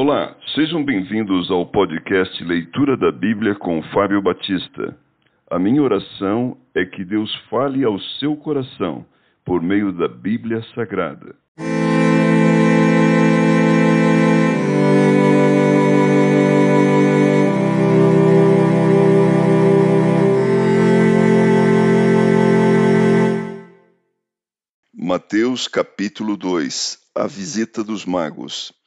Olá, sejam bem-vindos ao podcast Leitura da Bíblia com Fábio Batista. A minha oração é que Deus fale ao seu coração por meio da Bíblia Sagrada. Mateus capítulo 2 A visita dos magos.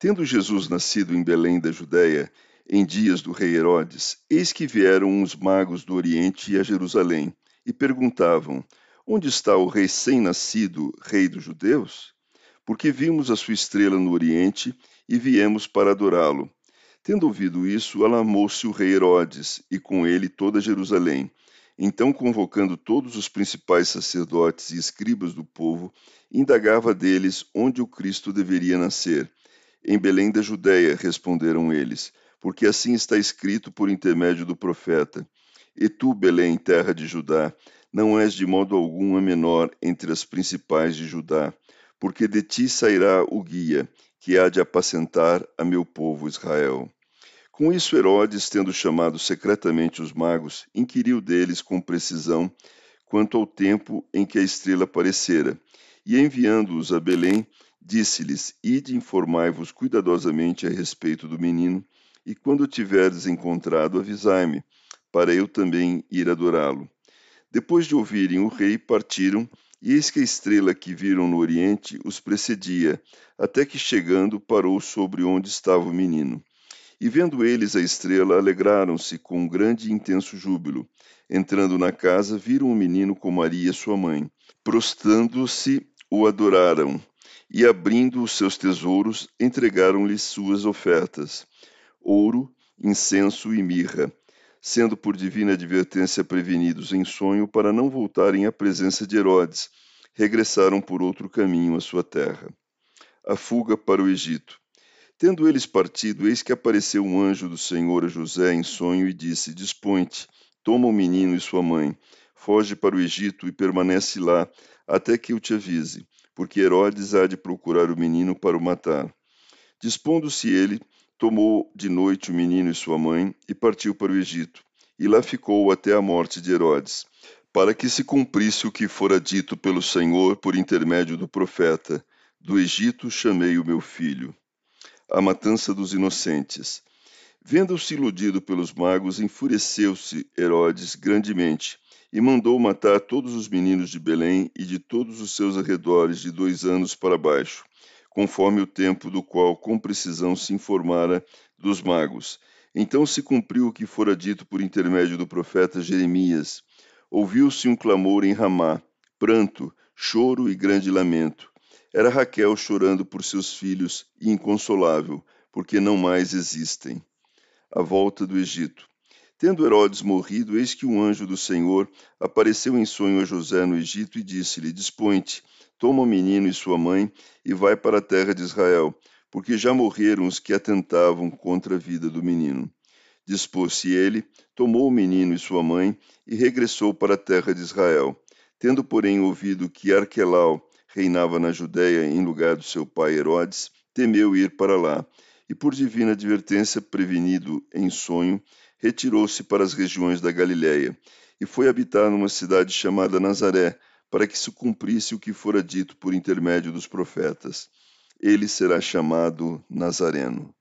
Tendo Jesus nascido em Belém da Judéia, em dias do rei Herodes, eis que vieram uns magos do Oriente a Jerusalém e perguntavam: Onde está o recém-nascido rei dos judeus? Porque vimos a sua estrela no Oriente e viemos para adorá-lo. Tendo ouvido isso, alarmou-se o rei Herodes e com ele toda Jerusalém. Então, convocando todos os principais sacerdotes e escribas do povo, indagava deles onde o Cristo deveria nascer. Em Belém da Judéia, responderam eles, porque assim está escrito por intermédio do profeta. E tu, Belém, terra de Judá, não és de modo algum a menor entre as principais de Judá, porque de ti sairá o guia, que há de apacentar a meu povo Israel. Com isso, Herodes, tendo chamado secretamente os magos, inquiriu deles com precisão quanto ao tempo em que a estrela aparecera, e enviando-os a Belém, Disse-lhes: Ide informai-vos cuidadosamente a respeito do menino, e quando tiverdes encontrado, avisai-me, para eu também ir adorá-lo. Depois de ouvirem o rei, partiram, e eis que a estrela que viram no oriente os precedia, até que chegando parou sobre onde estava o menino. E vendo eles a estrela, alegraram-se com um grande e intenso júbilo. Entrando na casa, viram o menino com Maria, sua mãe. Prostrando-se, o adoraram e abrindo os seus tesouros, entregaram-lhe suas ofertas: ouro, incenso e mirra, sendo por divina advertência prevenidos em sonho para não voltarem à presença de Herodes, regressaram por outro caminho à sua terra. A fuga para o Egito. Tendo eles partido, eis que apareceu um anjo do Senhor a José em sonho e disse: Dispõe-te, toma o menino e sua mãe, foge para o Egito e permanece lá até que eu te avise porque Herodes há de procurar o menino para o matar. Dispondo-se ele, tomou de noite o menino e sua mãe e partiu para o Egito, e lá ficou até a morte de Herodes, para que se cumprisse o que fora dito pelo Senhor por intermédio do profeta: Do Egito chamei o meu filho. A matança dos inocentes. Vendo-se iludido pelos magos, enfureceu-se Herodes grandemente e mandou matar todos os meninos de Belém e de todos os seus arredores de dois anos para baixo, conforme o tempo do qual com precisão se informara dos magos. Então se cumpriu o que fora dito por intermédio do profeta Jeremias. Ouviu-se um clamor em Ramá, pranto, choro e grande lamento. Era Raquel chorando por seus filhos e inconsolável, porque não mais existem. A volta do Egito. Tendo Herodes morrido, eis que um anjo do Senhor apareceu em sonho a José no Egito e disse-lhe: Dispõe-te, toma o menino e sua mãe e vai para a terra de Israel, porque já morreram os que atentavam contra a vida do menino. Dispôs-se ele, tomou o menino e sua mãe e regressou para a terra de Israel. Tendo, porém, ouvido que Arquelau reinava na Judéia em lugar do seu pai Herodes, temeu ir para lá, e por divina advertência, prevenido em sonho, retirou-se para as regiões da Galiléia e foi habitar numa cidade chamada Nazaré, para que se cumprisse o que fora dito por intermédio dos profetas. Ele será chamado Nazareno.